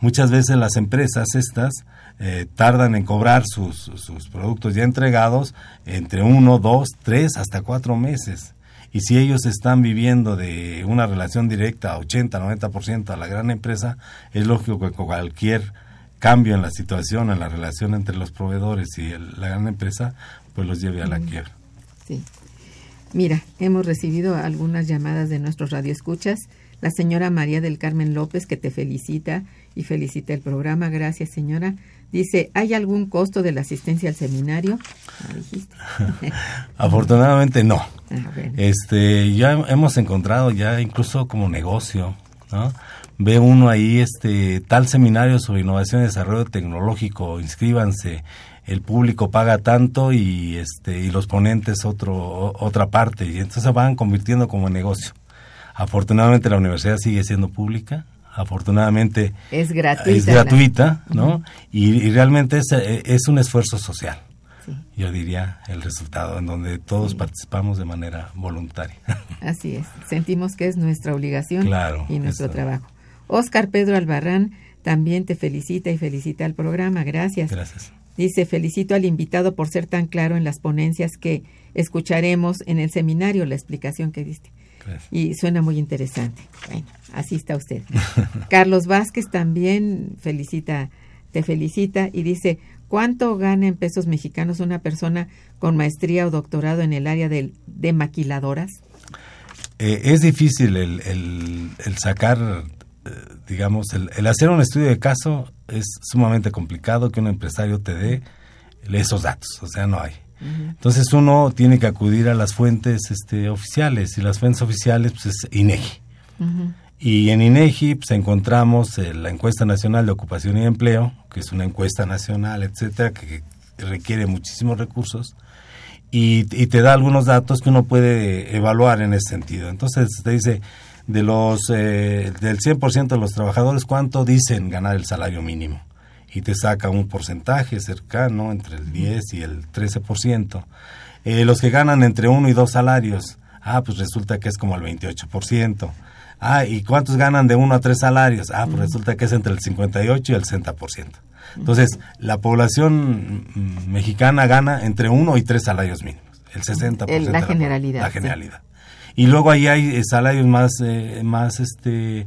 Muchas veces las empresas estas eh, tardan en cobrar sus, sus productos ya entregados entre uno, dos, tres, hasta cuatro meses. Y si ellos están viviendo de una relación directa, 80, 90% a la gran empresa, es lógico que cualquier cambio en la situación, en la relación entre los proveedores y la gran empresa, pues los lleve a la quiebra. Sí. Mira, hemos recibido algunas llamadas de nuestros radioescuchas. La señora María del Carmen López, que te felicita y felicita el programa. Gracias, señora. Dice, ¿hay algún costo de la asistencia al seminario? *laughs* Afortunadamente no. Ah, este, ya hemos encontrado ya incluso como negocio, ¿no? Ve uno ahí este tal seminario sobre innovación y desarrollo tecnológico, inscríbanse. El público paga tanto y este y los ponentes otro otra parte y entonces se van convirtiendo como negocio. Afortunadamente la universidad sigue siendo pública, afortunadamente es gratuita, es gratuita ¿no? y, realmente es, eh, es, un esfuerzo social. Yo diría el resultado, en donde todos participamos de manera voluntaria. *laughs* Así es, sentimos que es nuestra obligación y nuestro trabajo. Oscar Pedro Albarrán también te felicita y felicita al programa, gracias. Gracias. Dice, felicito al invitado por ser tan claro en las ponencias que escucharemos en el seminario, la explicación que diste. Y suena muy interesante. Bueno, así está usted. *laughs* Carlos Vázquez también felicita, te felicita y dice, ¿cuánto gana en pesos mexicanos una persona con maestría o doctorado en el área de, de maquiladoras? Eh, es difícil el, el, sacar, digamos, el, el, hacer un estudio de caso es sumamente complicado que un empresario te dé esos datos, o sea, no hay. Entonces uno tiene que acudir a las fuentes este, oficiales y las fuentes oficiales pues, es INEGI. Y en INEGI pues, encontramos eh, la encuesta nacional de ocupación y empleo, que es una encuesta nacional, etcétera, que, requiere muchísimos recursos y, te da algunos datos que uno puede evaluar en ese sentido. Entonces te dice de los eh, del 100% de los trabajadores cuánto dicen ganar el salario mínimo y te saca un porcentaje cercano entre el 10 y el 13%. Eh, los que ganan entre uno y dos salarios, ah, pues resulta que es como el 28%. Ah, ¿y cuántos ganan de uno a tres salarios? Ah, pues resulta que es entre el 58 y el 60%. Entonces, la población mm, mexicana gana entre uno y tres salarios mínimos, el 60%. la generalidad. La generalidad. Y luego ahí hay eh, salarios más, eh, más este,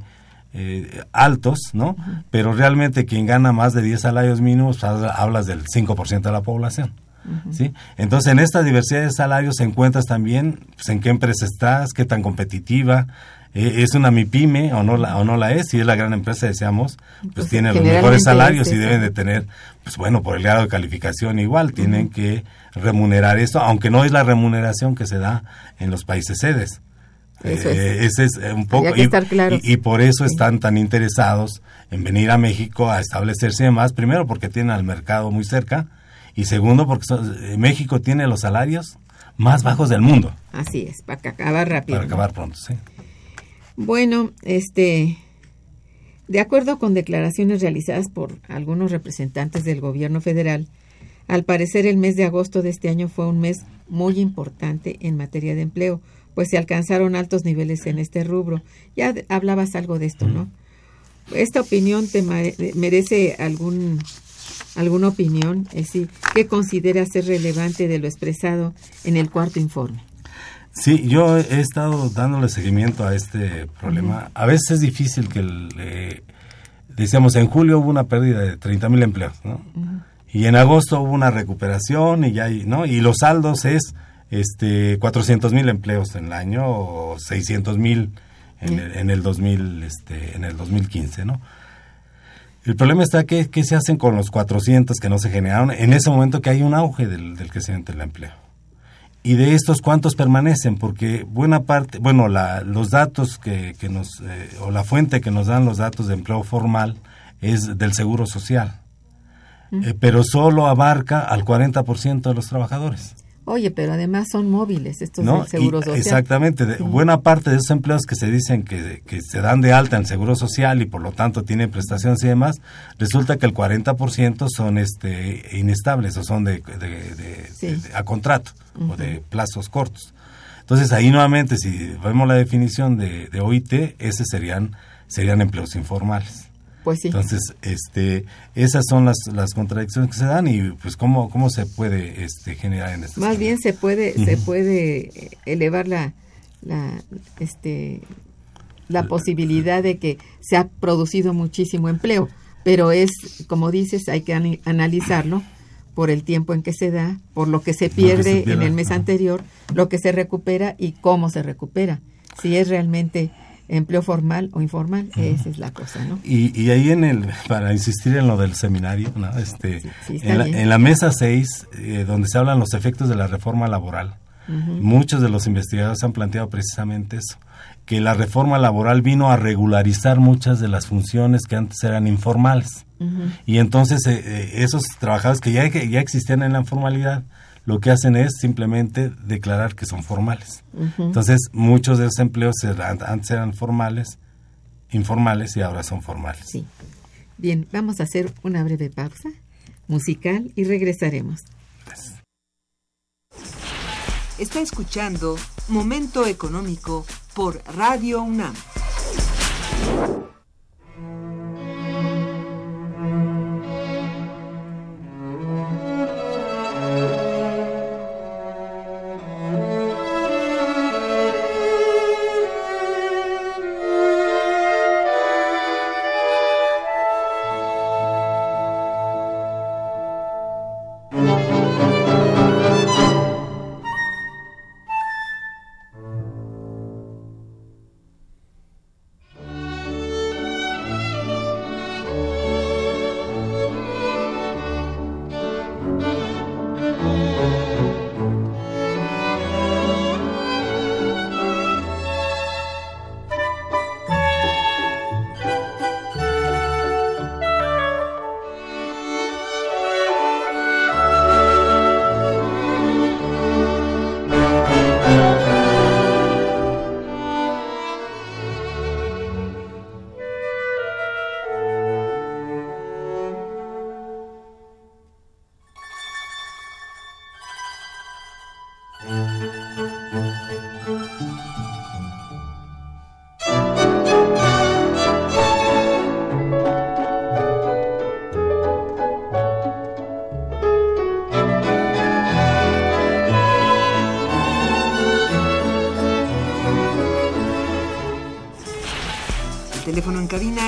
eh, altos, ¿no? Pero realmente quien gana más de 10 salarios mínimos, pues, hablas del 5% de la población. ¿Sí? Entonces, en esta diversidad de salarios encuentras también pues, en qué empresa estás, qué tan competitiva, eh, es una MIPYME o no la, o no la es, si es la gran empresa, deseamos, pues, pues tiene los mejores salarios y deben de tener, pues bueno, por el grado de calificación igual, tienen que remunerar esto, aunque no es la remuneración que se da en los países sedes. Eh, ese es un poco y, y, por eso están tan interesados en venir a México a establecerse más primero porque tienen al mercado muy cerca y segundo porque eh, México tiene los salarios más bajos del mundo. Así es para acabar rápido para acabar pronto sí. Bueno, este, de acuerdo con declaraciones realizadas por algunos representantes del gobierno federal, al parecer el mes de agosto de este año fue un mes muy importante en materia de empleo, pues se alcanzaron altos niveles en este rubro. Ya hablabas algo de esto, ¿no? Esta opinión te merece algún alguna opinión, es decir, ¿qué consideras ser relevante de lo expresado en el cuarto informe? Sí, yo he estado dándole seguimiento a este problema. A veces es difícil que, eh, decíamos, en julio hubo una pérdida de 30 mil empleos, ¿no? Y en agosto hubo una recuperación y ya, ¿no? Y los saldos es este 400 mil empleos en el año o 600 mil en, el, en el 2000, este, en el 2015, ¿no? El problema está que qué se hacen con los 400 que no se generaron en ese momento que hay un auge del, del crecimiento del empleo y de estos cuántos permanecen porque buena parte bueno la, los datos que, que nos eh, o la fuente que nos dan los datos de empleo formal es del seguro social eh, pero solo abarca al 40% de los trabajadores Oye, pero además son móviles estos seguros social. Exactamente. Buena parte de esos empleos que se dicen que, que, se dan de alta en seguro social y por lo tanto tienen prestaciones y demás, resulta que el 40% son este inestables o son de, a contrato o de plazos cortos. Entonces ahí nuevamente, si vemos la definición de, de OIT, ese serían, serían empleos informales. Pues sí. Entonces, este, esas son las, las contradicciones que se dan y pues cómo, cómo se puede este, generar en este Más bien se puede, se puede elevar la, la, este, la posibilidad de que se ha producido muchísimo empleo, pero es, como dices, hay que analizarlo por el tiempo en que se da, por lo que se pierde, en el mes anterior, lo que se recupera y cómo se recupera. Si es realmente empleo formal o informal, esa es la cosa, ¿no? Y, y, ahí en el, para insistir en lo del seminario, ¿no? este, en, la, mesa 6, eh, donde se hablan los efectos de la reforma laboral, muchos de los investigadores han planteado precisamente eso, que la reforma laboral vino a regularizar muchas de las funciones que antes eran informales. Y entonces eh, eh, esos trabajadores que ya, ya existían en la informalidad, lo que hacen es simplemente declarar que son formales. Entonces, muchos de esos empleos antes eran formales, informales y ahora son formales. Sí. Bien, vamos a hacer una breve pausa musical y regresaremos. Está escuchando Momento Económico por Radio UNAM.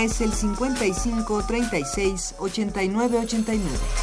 Es el 55 36 89 89.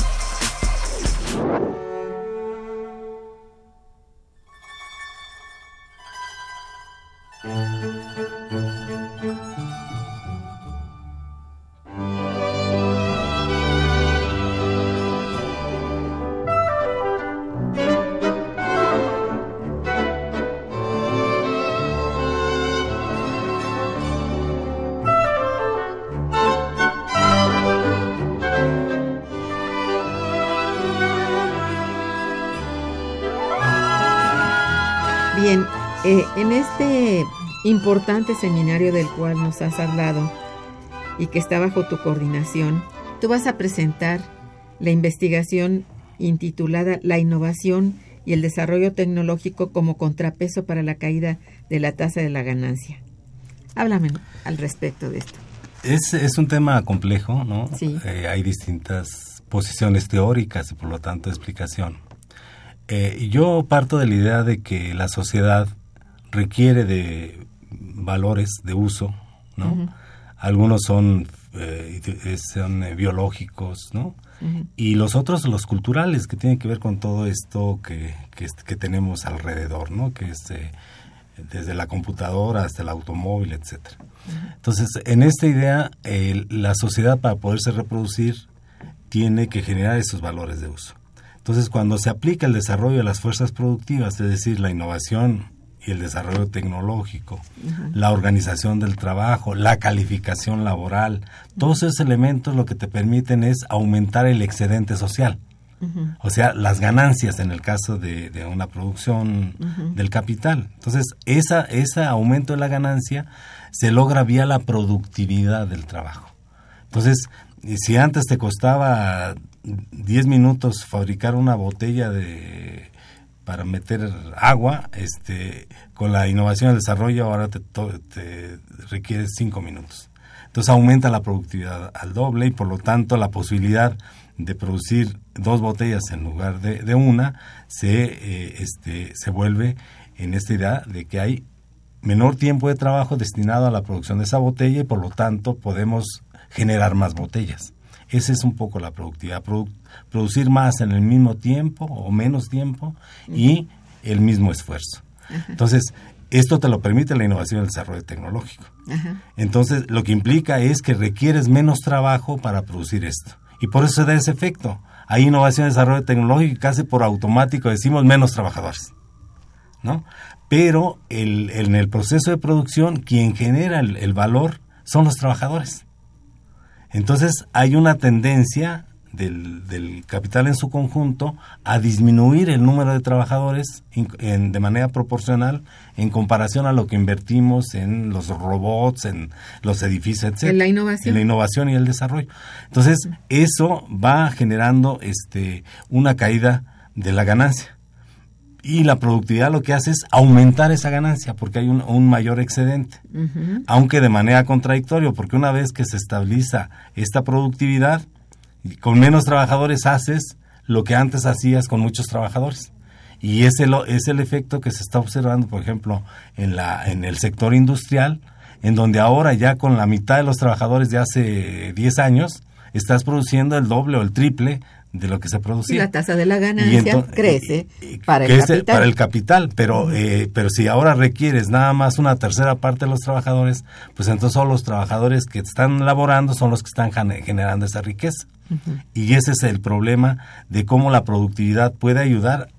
Importante seminario del cual nos has hablado y que está bajo tu coordinación, tú vas a presentar la investigación intitulada La innovación y el desarrollo tecnológico como contrapeso para la caída de la tasa de la ganancia. Háblame al respecto de esto. Es, es un tema complejo, ¿no? Sí. Eh, hay distintas posiciones teóricas y por lo tanto explicación. Eh, yo parto de la idea de que la sociedad requiere de valores de uso, ¿no? Algunos son, eh, son eh, biológicos, ¿no? Y los otros, los culturales, que tienen que ver con todo esto que, que tenemos alrededor, ¿no? Que es eh, desde la computadora hasta el automóvil, etcétera. Entonces, en esta idea, eh, la sociedad para poderse reproducir tiene que generar esos valores de uso. Entonces, cuando se aplica el desarrollo de las fuerzas productivas, es decir, la innovación y el desarrollo tecnológico, la organización del trabajo, la calificación laboral, todos esos elementos lo que te permiten es aumentar el excedente social. O sea, las ganancias en el caso de, de una producción del capital. Entonces, esa, ese aumento de la ganancia se logra vía la productividad del trabajo. Entonces, si antes te costaba 10 minutos fabricar una botella de para meter agua, este, con la innovación y el desarrollo ahora te, te requiere 5 minutos. Entonces aumenta la productividad al doble y por lo tanto la posibilidad de producir dos botellas en lugar de, una se, eh, este, se vuelve en esta idea de que hay menor tiempo de trabajo destinado a la producción de esa botella y por lo tanto podemos generar más botellas. Esa es un poco la productividad, produ- producir más en el mismo tiempo o menos tiempo y el mismo esfuerzo. Entonces, esto te lo permite la innovación y el desarrollo tecnológico. Entonces, lo que implica es que requieres menos trabajo para producir esto. Y por eso se da ese efecto. Hay innovación y desarrollo tecnológico y casi por automático decimos menos trabajadores. ¿no? Pero el- en el proceso de producción, quien genera el, el valor son los trabajadores. Entonces hay una tendencia del, del capital en su conjunto a disminuir el número de trabajadores in- en- de manera proporcional en comparación a lo que invertimos en los robots, en los edificios, etc. En la innovación. En la innovación y el desarrollo. Entonces, eso va generando este, una caída de la ganancia. Y la productividad lo que hace es aumentar esa ganancia porque hay un, un mayor excedente. Aunque de manera contradictoria, porque una vez que se estabiliza esta productividad, con menos trabajadores haces lo que antes hacías con muchos trabajadores. Y ese lo, es el efecto que se está observando, por ejemplo, en, la, en el sector industrial, en donde ahora ya con la mitad de los trabajadores de hace 10 años, estás produciendo el doble o el triple de lo que se Y producía. la tasa de la ganancia crece y- y- para el crece capital. para el capital, pero eh, pero si ahora requieres nada más una tercera parte de los trabajadores, pues entonces son los trabajadores que están laborando son los que están generando esa riqueza. Y ese es el problema de cómo la productividad puede ayudar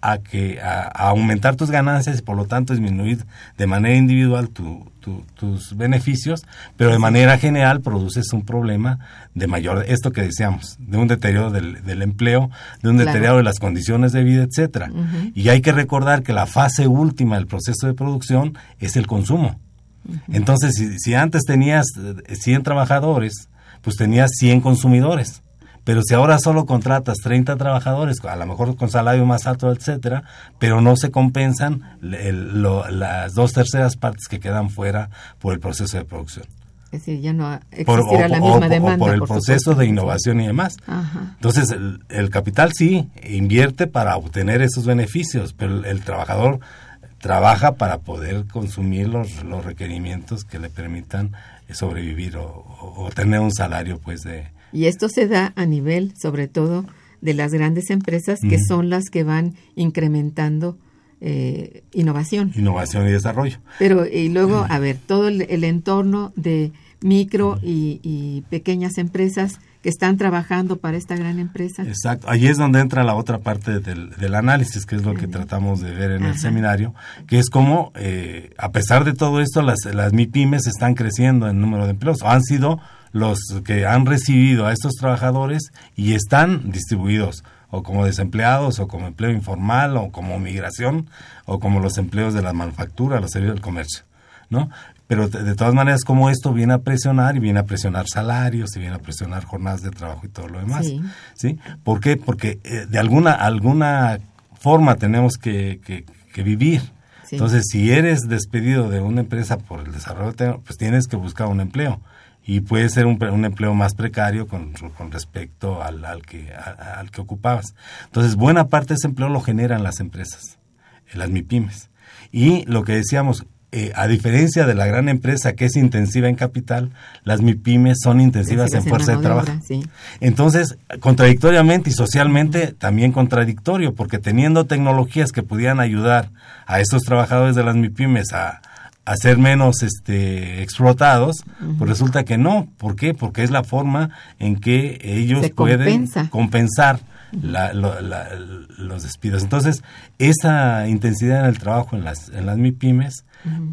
a que a, aumentar tus ganancias y por lo tanto disminuir de manera individual tus beneficios, pero de manera general produces un problema de mayor, esto que decíamos, de un deterioro del, empleo, de un deterioro de las condiciones de vida, etcétera. Y hay que recordar que la fase última del proceso de producción es el consumo. Entonces, si, si antes tenías 100 eh, trabajadores, pues tenías 100 consumidores. Pero si ahora solo contratas 30 trabajadores, a lo mejor con salario más alto, etcétera, pero no se compensan las dos terceras partes que quedan fuera por el proceso de producción. Es decir, ya no existirá la misma demanda. por el proceso de innovación y demás. Entonces, el, capital sí invierte para obtener esos beneficios, pero el, trabajador trabaja para poder consumir los, los requerimientos que le permitan sobrevivir o, o, tener un salario pues de, y esto se da a nivel, sobre todo, de las grandes empresas que son las que van incrementando eh, innovación. Innovación y desarrollo. Pero, y luego, a ver, todo el, entorno de micro y, pequeñas empresas que están trabajando para esta gran empresa. Exacto, ahí es donde entra la otra parte del, análisis, que es lo que tratamos de ver en el seminario, que es como, eh, a pesar de todo esto, las, las MIPIMES están creciendo en número de empleos, han sido los que han recibido a estos trabajadores y están distribuidos o como desempleados o como empleo informal o como migración o como los empleos de la manufactura, los servicios del comercio, ¿no? Pero de, todas maneras, como esto viene a presionar y viene a presionar salarios y viene a presionar jornadas de trabajo y todo lo demás, ¿sí? ¿Por qué? Porque eh, de alguna alguna forma tenemos que, que, vivir. Entonces, si eres despedido de una empresa por el desarrollo, pues tienes que buscar un empleo y puede ser un, un empleo más precario con, con respecto al, al que, al que ocupabas. Entonces, buena parte de ese empleo lo generan las empresas, las MIPIMES. Y lo que decíamos, eh, a diferencia de la gran empresa que es intensiva en capital, las MIPIMES son intensivas en fuerza de, trabajo. Entonces, contradictoriamente y socialmente también contradictorio, porque teniendo tecnologías que pudieran ayudar a esos trabajadores de las MIPIMES a, a ser menos este, explotados, pues resulta que no. ¿Por qué? Porque es la forma en que ellos pueden compensar los despidos. Entonces, esa intensidad en el trabajo en las, en las MIPIMES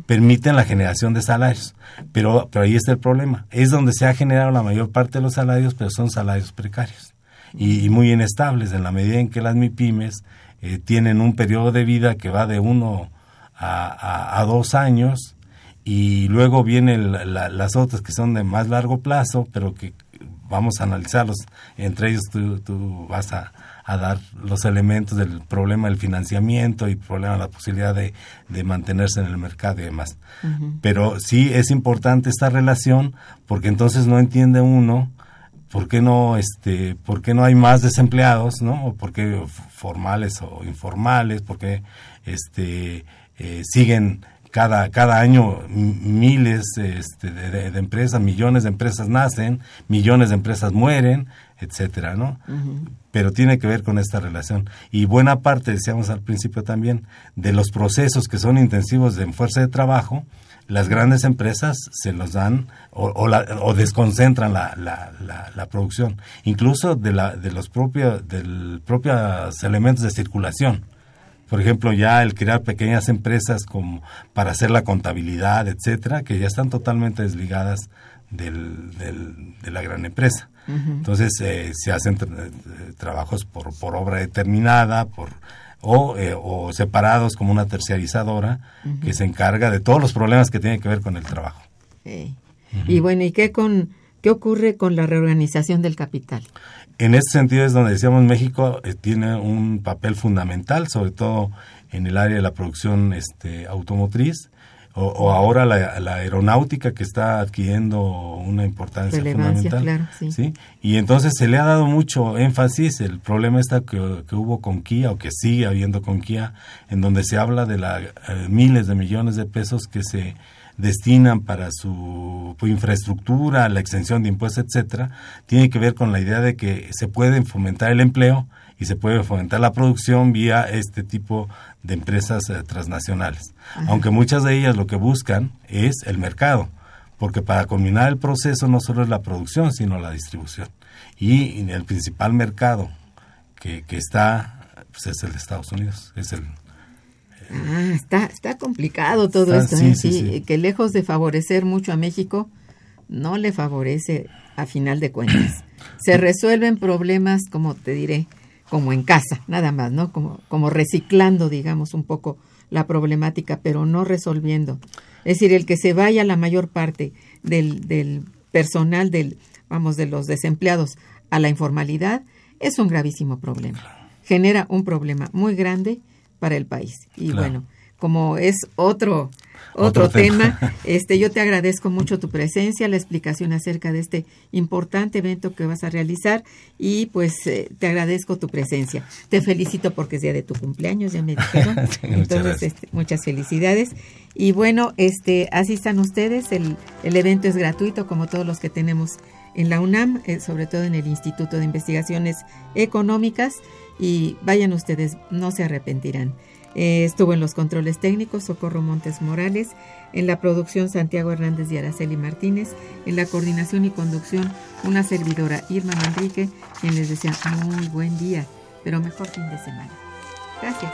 permiten la generación de salarios. Pero, pero ahí está el problema. Es donde se ha generado la mayor parte de los salarios, pero son salarios precarios y, muy inestables en la medida en que las MIPIMES eh, tienen un periodo de vida que va de uno a, dos años y luego vienen las otras que son de más largo plazo, pero que vamos a analizarlos. Entre ellos tú, vas a, dar los elementos del problema del financiamiento y problema de la posibilidad de, mantenerse en el mercado y demás. Pero sí es importante esta relación porque entonces no entiende uno por qué no este por qué no hay más desempleados no o por qué formales o informales porque este eh, siguen cada, cada año miles este, de, empresas, millones de empresas nacen, millones de empresas mueren, etcétera, ¿no? Pero tiene que ver con esta relación. Y buena parte, decíamos al principio también, de los procesos que son intensivos de fuerza de trabajo, las grandes empresas se los dan o, o, desconcentran la, la, la, producción, incluso de, la, de los propios, del propios elementos de circulación por ejemplo, ya el crear pequeñas empresas como para hacer la contabilidad, etcétera, que ya están totalmente desligadas del, de la gran empresa. Entonces eh, se hacen eh, trabajos por, por obra determinada, por o, eh, o separados como una terciarizadora que se encarga de todos los problemas que tienen que ver con el trabajo. Y bueno, ¿y qué con qué ocurre con la reorganización del capital? En este sentido es donde decíamos México eh, tiene un papel fundamental, sobre todo en el área de la producción este, automotriz, o, ahora la, aeronáutica que está adquiriendo una importancia fundamental. sí. Y entonces se le ha dado mucho énfasis, el problema está que, hubo con Kia o que sigue habiendo con Kia, en donde se habla de la, eh, miles de millones de pesos que se destinan para su, infraestructura, la extensión de impuestos, etcétera, tiene que ver con la idea de que se puede fomentar el empleo y se puede fomentar la producción vía este tipo de empresas eh, transnacionales. Aunque muchas de ellas lo que buscan es el mercado, porque para culminar el proceso no solo es la producción, sino la distribución. Y el principal mercado que, que está pues es el de Estados Unidos, es el... Ah, está, está complicado todo esto, sí, ¿eh? sí, Sí, sí. que lejos de favorecer mucho a México, no le favorece a final de cuentas. *clears throat* Se resuelven problemas, como te diré, como en casa, nada más, ¿no? Como, como reciclando, digamos, un poco la problemática, pero no resolviendo. Es decir, el que se vaya la mayor parte del, del personal, del, vamos, de los desempleados a la informalidad, es un gravísimo problema. Genera un problema muy grande para el país. Y Claro. bueno, como es otro otro, Otro tema. tema, *laughs* este yo te agradezco mucho tu presencia, la explicación acerca de este importante evento que vas a realizar y pues eh, te agradezco tu presencia. Te felicito porque es día de tu cumpleaños, ya me *laughs* dijeron. Muchas Entonces, gracias. este, muchas felicidades. Y bueno, este así están ustedes, el, el evento es gratuito como todos los que tenemos en la UNAM, eh, sobre todo en el Instituto de Investigaciones Económicas y vayan ustedes, no se arrepentirán. Eh, estuvo en los controles técnicos Socorro Montes Morales, en la producción Santiago Hernández y Araceli Martínez, en la coordinación y conducción una servidora Irma Manrique, quien les desea muy buen día, pero mejor fin de semana. Gracias.